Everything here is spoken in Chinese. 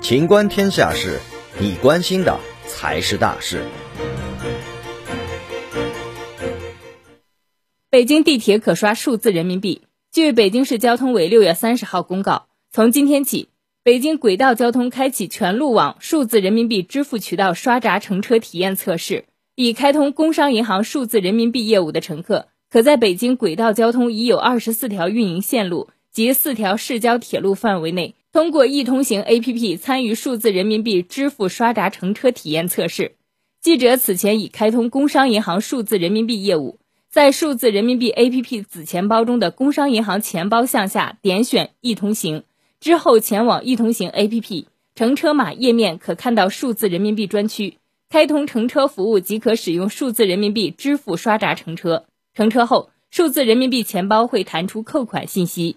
情观天下事，你关心的才是大事。北京地铁可刷数字人民币。据北京市交通委六月三十号公告，从今天起，北京轨道交通开启全路网数字人民币支付渠道刷闸乘车体验测试。已开通工商银行数字人民币业务的乘客，可在北京轨道交通已有二十四条运营线路及四条市郊铁路范围内，通过易通行 APP 参与数字人民币支付刷闸乘车体验测试。记者此前已开通工商银行数字人民币业务，在数字人民币 APP 子钱包中的工商银行钱包项下点选易通行，之后前往易通行 APP 乘车码页面，可看到数字人民币专区。开通乘车服务即可使用数字人民币支付刷闸乘车，乘车后数字人民币钱包会弹出扣款信息。